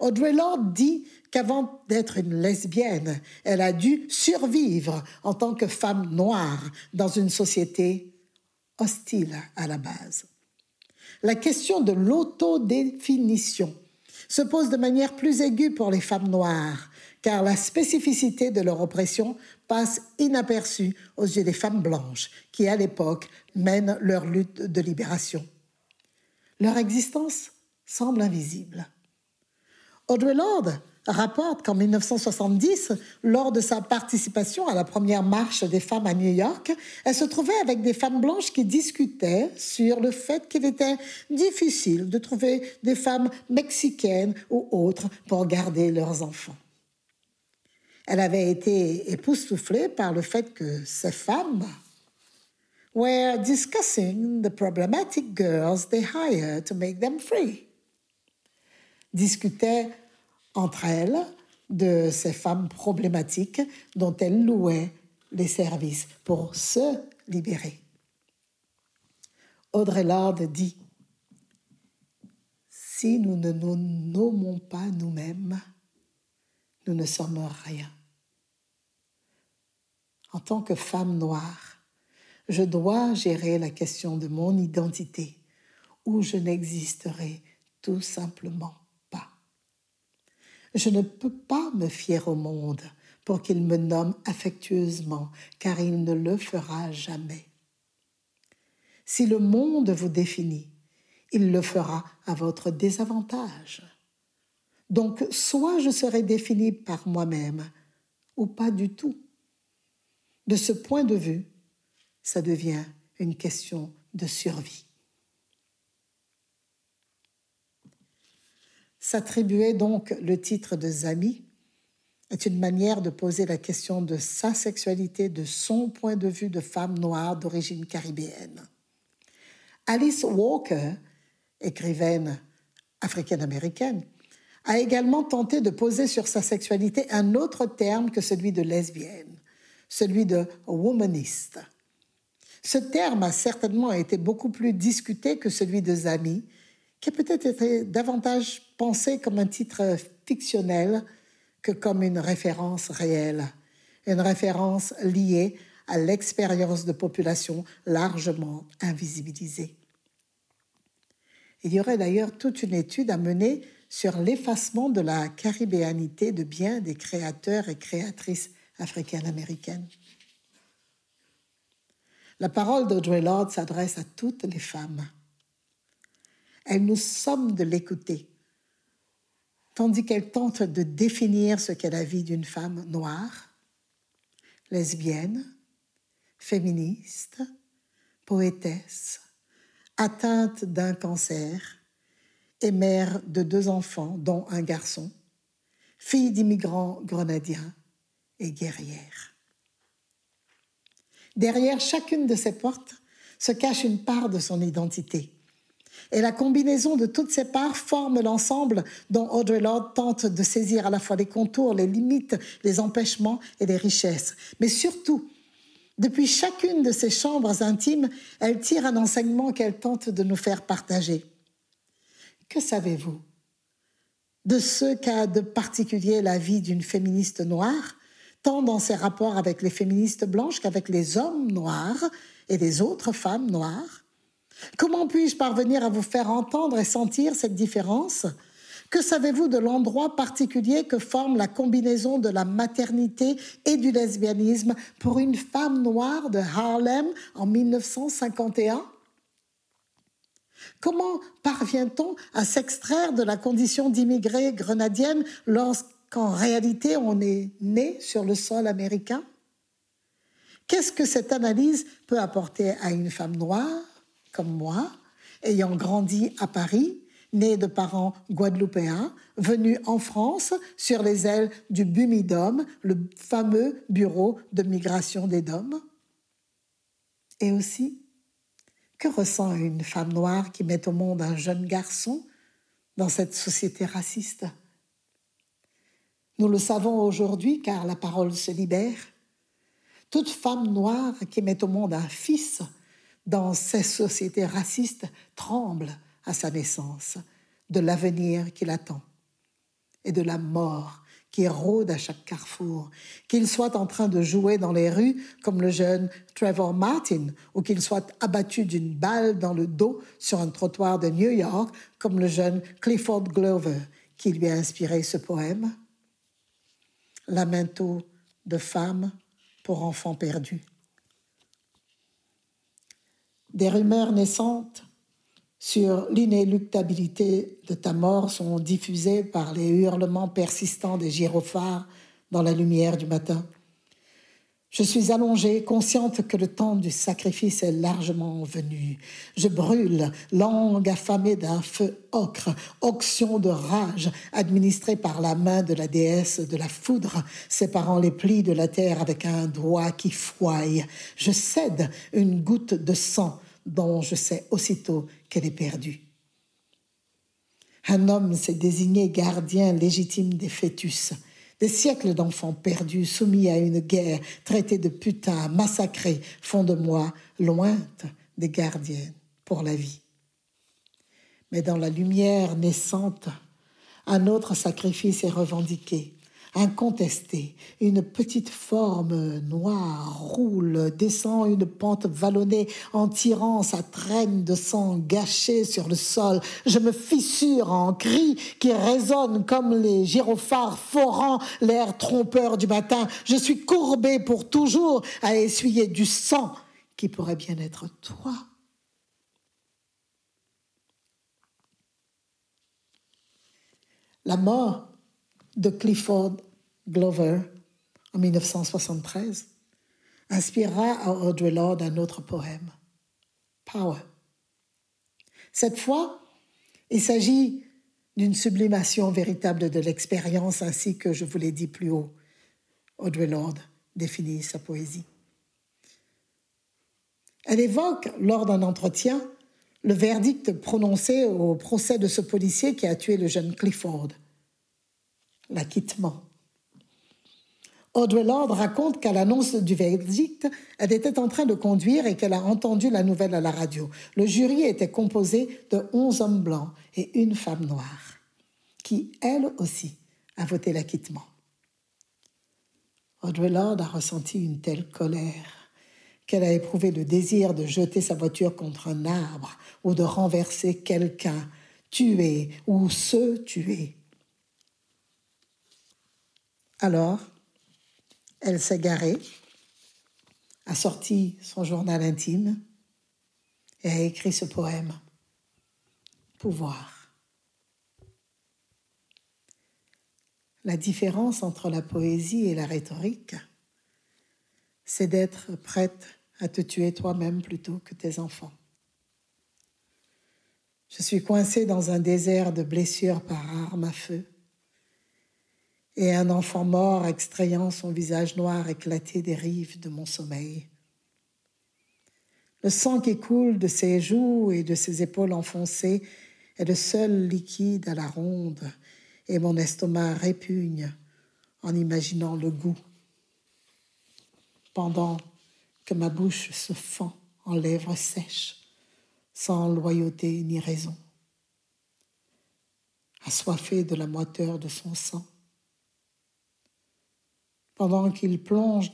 Audre Lorde dit qu'avant d'être une lesbienne, elle a dû survivre en tant que femme noire dans une société hostile à la base la question de l'autodéfinition se pose de manière plus aiguë pour les femmes noires, car la spécificité de leur oppression passe inaperçue aux yeux des femmes blanches, qui à l'époque mènent leur lutte de libération. Leur existence semble invisible. Audre Lorde rapporte qu'en 1970, lors de sa participation à la première marche des femmes à New York, elle se trouvait avec des femmes blanches qui discutaient sur le fait qu'il était difficile de trouver des femmes mexicaines ou autres pour garder leurs enfants. Elle avait été époustouflée par le fait que ces femmes were discussing the problematic girls they hired to make them free. Discutaient entre elles de ces femmes problématiques dont elles louaient les services pour se libérer. Audrey Lorde dit Si nous ne nous nommons pas nous-mêmes, nous ne sommes rien. En tant que femme noire, je dois gérer la question de mon identité, ou je n'existerai tout simplement je ne peux pas me fier au monde pour qu'il me nomme affectueusement, car il ne le fera jamais. Si le monde vous définit, il le fera à votre désavantage. Donc, soit je serai définie par moi-même, ou pas du tout. De ce point de vue, ça devient une question de survie. S'attribuer donc le titre de Zami est une manière de poser la question de sa sexualité, de son point de vue de femme noire d'origine caribéenne. Alice Walker, écrivaine africaine-américaine, a également tenté de poser sur sa sexualité un autre terme que celui de lesbienne, celui de womaniste. Ce terme a certainement été beaucoup plus discuté que celui de Zami, qui a peut-être été davantage pensé comme un titre fictionnel que comme une référence réelle, une référence liée à l'expérience de populations largement invisibilisées. Il y aurait d'ailleurs toute une étude à mener sur l'effacement de la caribéanité de bien des créateurs et créatrices africaines-américaines. La parole d'Audrey Lorde s'adresse à toutes les femmes. Elle nous somme de l'écouter, tandis qu'elle tente de définir ce qu'est la vie d'une femme noire, lesbienne, féministe, poétesse, atteinte d'un cancer et mère de deux enfants, dont un garçon, fille d'immigrants grenadiens et guerrière. Derrière chacune de ces portes se cache une part de son identité. Et la combinaison de toutes ces parts forme l'ensemble dont Audre Lorde tente de saisir à la fois les contours, les limites, les empêchements et les richesses. Mais surtout, depuis chacune de ces chambres intimes, elle tire un enseignement qu'elle tente de nous faire partager. Que savez-vous de ce qu'a de particulier la vie d'une féministe noire, tant dans ses rapports avec les féministes blanches qu'avec les hommes noirs et les autres femmes noires? Comment puis-je parvenir à vous faire entendre et sentir cette différence? Que savez-vous de l'endroit particulier que forme la combinaison de la maternité et du lesbianisme pour une femme noire de Harlem en 1951 Comment parvient-on à s'extraire de la condition d'immigré grenadienne lorsqu'en réalité on est né sur le sol américain? Qu'est-ce que cette analyse peut apporter à une femme noire? Comme moi, ayant grandi à Paris né de parents guadeloupéens, venu en France sur les ailes du BUMIDOM, le fameux bureau de migration des DOM. Et aussi, que ressent une femme noire qui met au monde un jeune garçon dans cette société raciste? Nous le savons aujourd'hui car la parole se libère. Toute femme noire qui met au monde un fils dans ces sociétés racistes tremble à sa naissance, de l'avenir qui l'attend et de la mort qui rôde à chaque carrefour, qu'il soit en train de jouer dans les rues comme le jeune Trevor Martin, ou qu'il soit abattu d'une balle dans le dos sur un trottoir de New York comme le jeune Clifford Glover qui lui a inspiré ce poème. Lamento de femme pour enfants perdus. Des rumeurs naissantes sur l'inéluctabilité de ta mort sont diffusés par les hurlements persistants des gyrophares dans la lumière du matin. Je suis allongée, consciente que le temps du sacrifice est largement venu. Je brûle, langue affamée d'un feu ocre, onction de rage administrée par la main de la déesse de la foudre, séparant les plis de la terre avec un doigt qui fouaille. Je cède une goutte de sang dont je sais aussitôt qu'elle est perdue. Un homme s'est désigné gardien légitime des fœtus, des siècles d'enfants perdus, soumis à une guerre, traités de putains, massacrés, font de moi lointe des gardiennes pour la vie. Mais dans la lumière naissante, un autre sacrifice est revendiqué, incontesté. Une petite forme noire roule, descend une pente vallonnée en tirant sa traîne de sang gâchée sur le sol. Je me fissure en cris qui résonnent comme les gyrophares forant l'air trompeur du matin. Je suis courbé pour toujours à essuyer du sang qui pourrait bien être toi. La mort de Clifford Glover en 1973 inspirera à Audre Lorde un autre poème, Power. Cette fois, il s'agit d'une sublimation véritable de l'expérience ainsi que je vous l'ai dit plus haut. Audre Lorde définit sa poésie. Elle évoque, lors d'un entretien, le verdict prononcé au procès de ce policier qui a tué le jeune Clifford l'acquittement. Audre Lorde raconte qu'à l'annonce du verdict, elle était en train de conduire et qu'elle a entendu la nouvelle à la radio. Le jury était composé de onze hommes blancs et une femme noire. qui, elle aussi, a voté l'acquittement. Audrey Lorde a ressenti une telle colère qu'elle a éprouvé le désir de jeter sa voiture contre un arbre ou de renverser quelqu'un, tuer ou se tuer. Alors, elle s'est garée, a sorti son journal intime et a écrit ce poème. Pouvoir. La différence entre la poésie et la rhétorique, c'est d'être prête à te tuer toi-même plutôt que tes enfants. Je suis coincée dans un désert de blessures par arme à feu et un enfant mort extrayant son visage noir éclaté des rives de mon sommeil. Le sang qui coule de ses joues et de ses épaules enfoncées est le seul liquide à la ronde, et mon estomac répugne en imaginant le goût. Pendant que ma bouche se fend en lèvres sèches, sans loyauté ni raison, assoiffé de la moiteur de son sang. Pendant qu'il plonge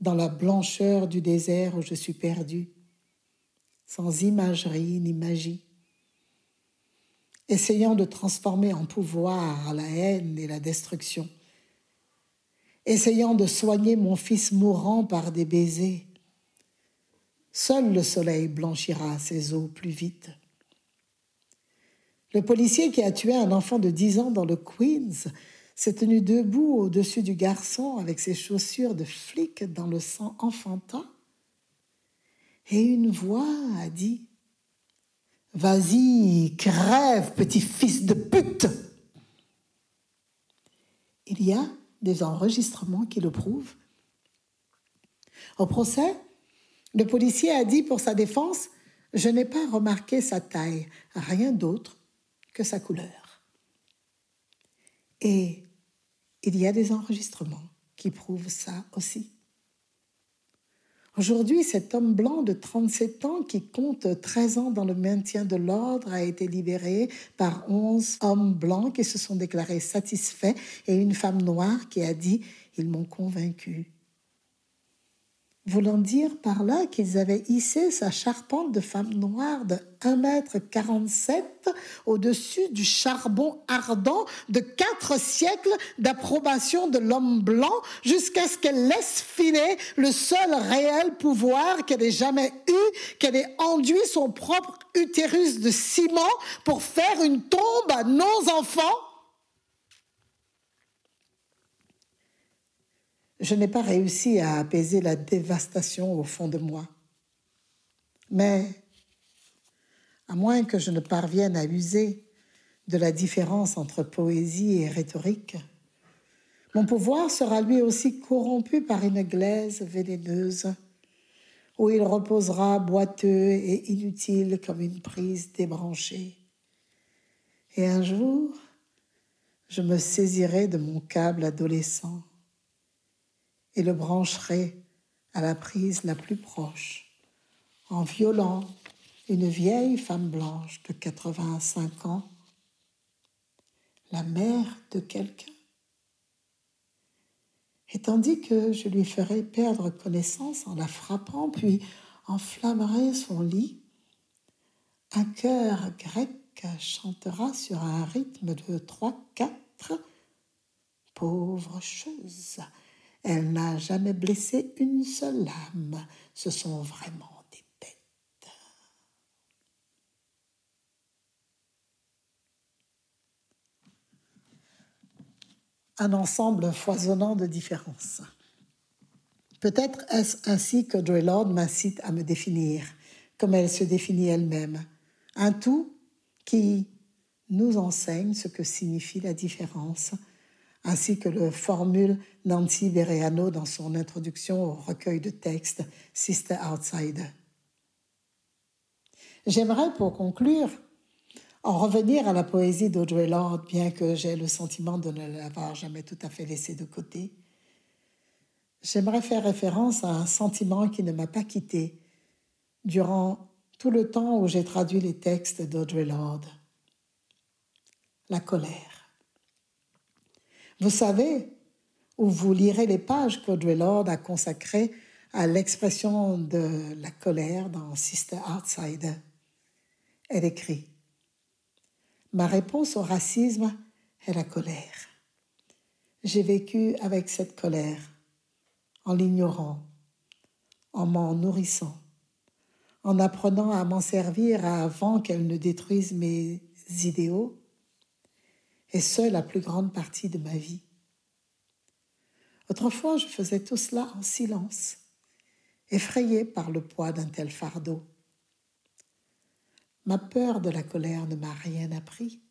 dans la blancheur du désert où je suis perdu, sans imagerie ni magie, essayant de transformer en pouvoir la haine et la destruction, essayant de soigner mon fils mourant par des baisers, Seul le soleil blanchira ses eaux plus vite. Le policier qui a tué un enfant de 10 ans dans le Queens s'est tenu debout au-dessus du garçon avec ses chaussures de flic dans le sang enfantin. Et une voix a dit Vas-y, crève, petit fils de pute Il y a des enregistrements qui le prouvent. Au procès, le policier a dit pour sa défense Je n'ai pas remarqué sa taille, rien d'autre que sa couleur. Et il y a des enregistrements qui prouvent ça aussi. Aujourd'hui, cet homme blanc de 37 ans qui compte 13 ans dans le maintien de l'ordre a été libéré par 11 hommes blancs qui se sont déclarés satisfaits et une femme noire qui a dit ⁇ Ils m'ont convaincu ⁇ voulant dire par là qu'ils avaient hissé sa charpente de femme noire de 1,47 m au-dessus du charbon ardent de quatre siècles d'approbation de l'homme blanc jusqu'à ce qu'elle laisse filer le seul réel pouvoir qu'elle ait jamais eu, qu'elle ait enduit son propre utérus de ciment pour faire une tombe à nos enfants je n'ai pas réussi à apaiser la dévastation au fond de moi. Mais, à moins que je ne parvienne à user de la différence entre poésie et rhétorique, mon pouvoir sera lui aussi corrompu par une glaise vénéneuse, où il reposera boiteux et inutile comme une prise débranchée. Et un jour, je me saisirai de mon câble adolescent et le brancherai à la prise la plus proche, en violant une vieille femme blanche de 85 ans, la mère de quelqu'un. Et tandis que je lui ferai perdre connaissance en la frappant, puis enflammerai son lit, un chœur grec chantera sur un rythme de trois-quatre. Pauvre chose, elle n'a jamais blessé une seule âme. Ce sont vraiment des bêtes. Un ensemble foisonnant de différences. Peut-être est-ce ainsi que Joy Lord m'incite à me définir, comme elle se définit elle-même. Un tout qui nous enseigne ce que signifie la différence ainsi que le formule Nancy Bereano dans son introduction au recueil de textes Sister Outsider. J'aimerais, pour conclure, en revenir à la poésie d'Audrey Lorde, bien que j'ai le sentiment de ne l'avoir jamais tout à fait laissée de côté. J'aimerais faire référence à un sentiment qui ne m'a pas quitté durant tout le temps où j'ai traduit les textes d'Audrey Lorde. La colère. Vous savez, où vous lirez les pages qu'Audrey Lorde a consacrées à l'expression de la colère dans Sister Outsider. Elle écrit Ma réponse au racisme est la colère. J'ai vécu avec cette colère, en l'ignorant, en m'en nourrissant, en apprenant à m'en servir avant qu'elle ne détruise mes idéaux, et ce, la plus grande partie de ma vie. Autrefois, je faisais tout cela en silence, effrayé par le poids d'un tel fardeau. Ma peur de la colère ne m'a rien appris.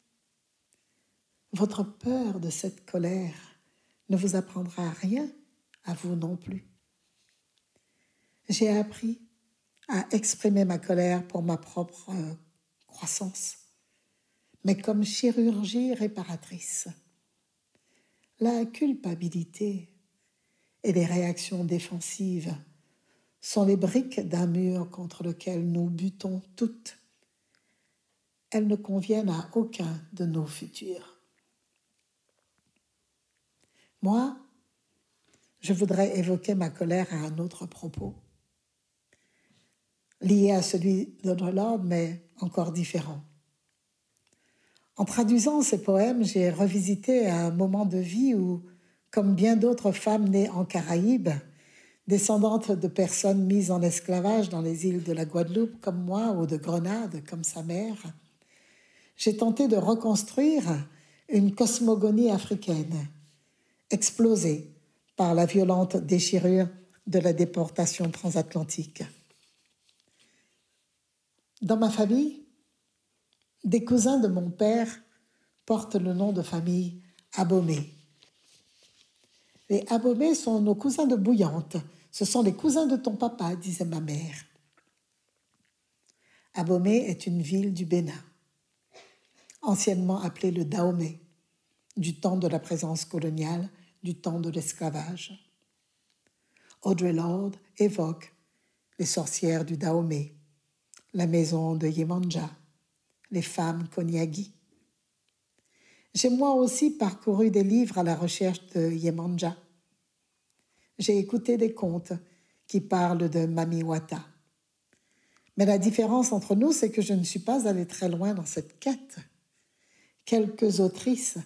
Votre peur de cette colère ne vous apprendra rien à vous non plus. J'ai appris à exprimer ma colère pour ma propre euh, croissance, mais comme chirurgie réparatrice. La culpabilité et les réactions défensives sont les briques d'un mur contre lequel nous butons toutes. Elles ne conviennent à aucun de nos futurs. Moi, je voudrais évoquer ma colère à un autre propos, lié à celui de Lord, mais encore différent. En traduisant ces poèmes, j'ai revisité un moment de vie où comme bien d'autres femmes nées en Caraïbes, descendantes de personnes mises en esclavage dans les îles de la Guadeloupe comme moi ou de Grenade comme sa mère, j'ai tenté de reconstruire une cosmogonie africaine, explosée par la violente déchirure de la déportation transatlantique. Dans ma famille, des cousins de mon père portent le nom de famille Abomé. Les Abomé sont nos cousins de Bouillante. Ce sont les cousins de ton papa, disait ma mère. Abomé est une ville du Bénin, anciennement appelée le Dahomey, du temps de la présence coloniale, du temps de l'esclavage. Audrey Lord évoque les sorcières du Dahomey, la maison de Yemanja, les femmes Konyagi. J'ai moi aussi parcouru des livres à la recherche de Yemanja. J'ai écouté des contes qui parlent de Mamiwata. Mais la différence entre nous, c'est que je ne suis pas allée très loin dans cette quête. Quelques autrices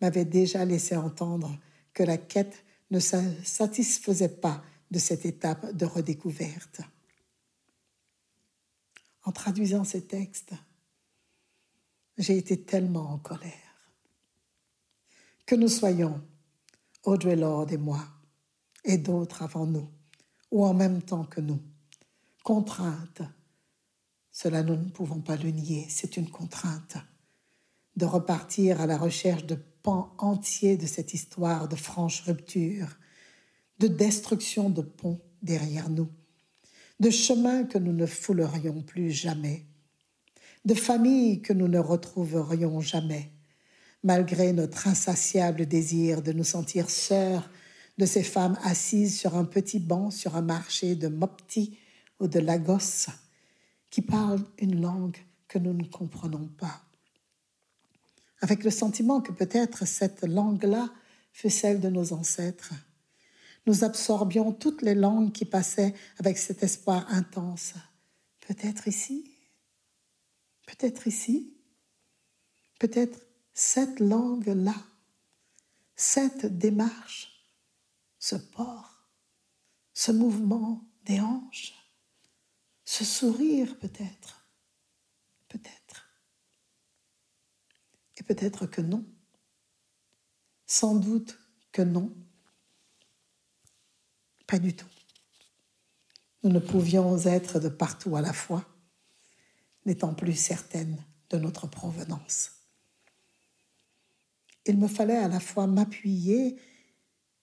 m'avaient déjà laissé entendre que la quête ne se satisfaisait pas de cette étape de redécouverte. En traduisant ces textes, j'ai été tellement en colère. Que nous soyons, Audrey Lord et moi, et d'autres avant nous, ou en même temps que nous, contraintes, cela nous ne pouvons pas le nier, c'est une contrainte, de repartir à la recherche de pans entiers de cette histoire de franche rupture, de destruction de ponts derrière nous, de chemins que nous ne foulerions plus jamais, de familles que nous ne retrouverions jamais, malgré notre insatiable désir de nous sentir sœurs de ces femmes assises sur un petit banc sur un marché de Mopti ou de Lagos, qui parlent une langue que nous ne comprenons pas. Avec le sentiment que peut-être cette langue-là fut celle de nos ancêtres. Nous absorbions toutes les langues qui passaient avec cet espoir intense. Peut-être ici, peut-être ici, peut-être cette langue-là, cette démarche, ce port, ce mouvement des hanches, ce sourire peut-être, peut-être. Et peut-être que non, sans doute que non, pas du tout. Nous ne pouvions être de partout à la fois, n'étant plus certaines de notre provenance il me fallait à la fois m'appuyer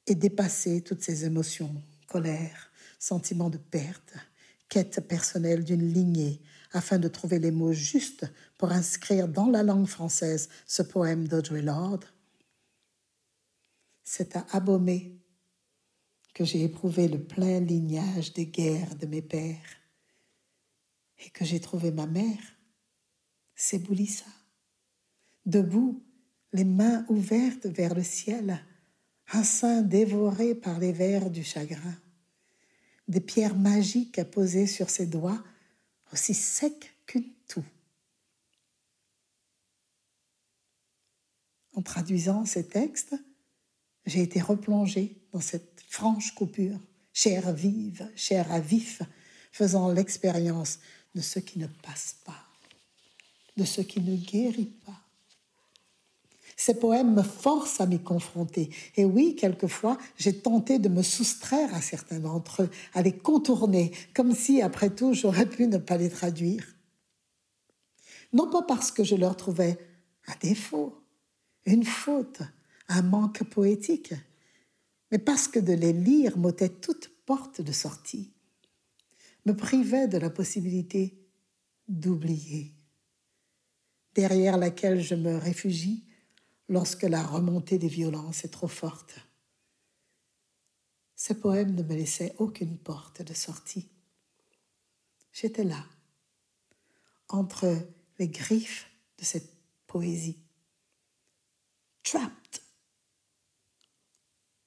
et dépasser toutes ces émotions, colère, sentiment de perte, quête personnelle d'une lignée, afin de trouver les mots justes pour inscrire dans la langue française ce poème d'Audrey Lorde. C'est à Abomey que j'ai éprouvé le plein lignage des guerres de mes pères et que j'ai trouvé ma mère, Boulissa, debout les mains ouvertes vers le ciel, un sein dévoré par les vers du chagrin, des pierres magiques à poser sur ses doigts, aussi secs qu'une toux. En traduisant ces textes, j'ai été replongée dans cette franche coupure, chair vive, chair à vif, faisant l'expérience de ce qui ne passe pas, de ce qui ne guérit pas. Ces poèmes me forcent à m'y confronter. Et oui, quelquefois, j'ai tenté de me soustraire à certains d'entre eux, à les contourner, comme si, après tout, j'aurais pu ne pas les traduire. Non pas parce que je leur trouvais un défaut, une faute, un manque poétique, mais parce que de les lire m'ôtait toute porte de sortie, me privait de la possibilité d'oublier, derrière laquelle je me réfugie lorsque la remontée des violences est trop forte. Ces poèmes ne me laissaient aucune porte de sortie. J'étais là, entre les griffes de cette poésie. Trapped.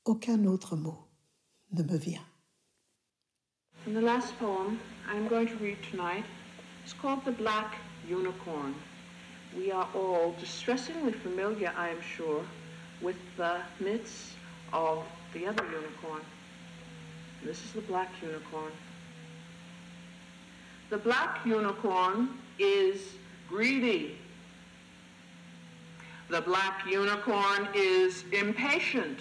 Aucun autre mot ne me vient. And the last poem I'm going to read tonight is called The Black Unicorn. We are all distressingly familiar, I am sure, with the myths of the other unicorn. This is the black unicorn. The black unicorn is greedy. The black unicorn is impatient.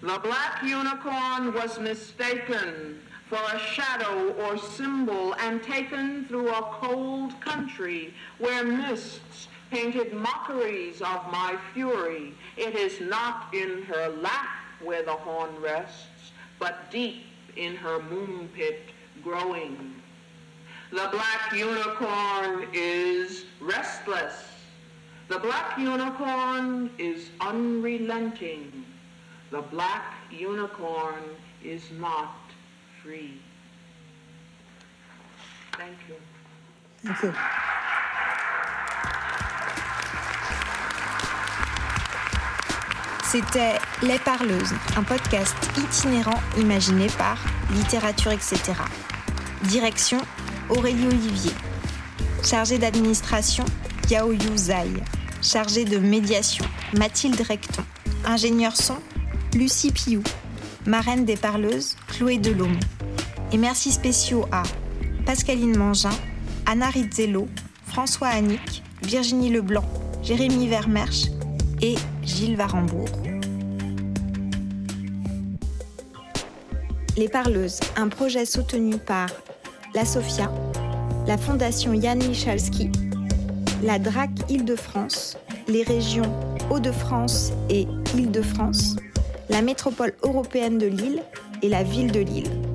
The black unicorn was mistaken for a shadow or symbol and taken through a cold country where mists painted mockeries of my fury. It is not in her lap where the horn rests, but deep in her moon pit growing. The black unicorn is restless. The black unicorn is unrelenting. The black unicorn is not free. Thank you. Thank you. C'était Les Parleuses, un podcast itinérant imaginé par Littérature, etc. Direction Aurélie Olivier. Chargée d'administration, Yao Yu Zai. Chargée de médiation, Mathilde Recton. Ingénieur son, Lucie Piou. Marraine des Parleuses, Chloé Delhomme. Et merci spéciaux à Pascaline Mangin, Anna Rizzello, François Annick, Virginie Leblanc, Jérémy Vermersch et Gilles Varembourg. Les Parleuses, un projet soutenu par la SOFIA, la Fondation Yann Michalski, la DRAC Île-de-France, les régions Hauts-de-France et Île-de-France, la métropole européenne de Lille et la ville de Lille.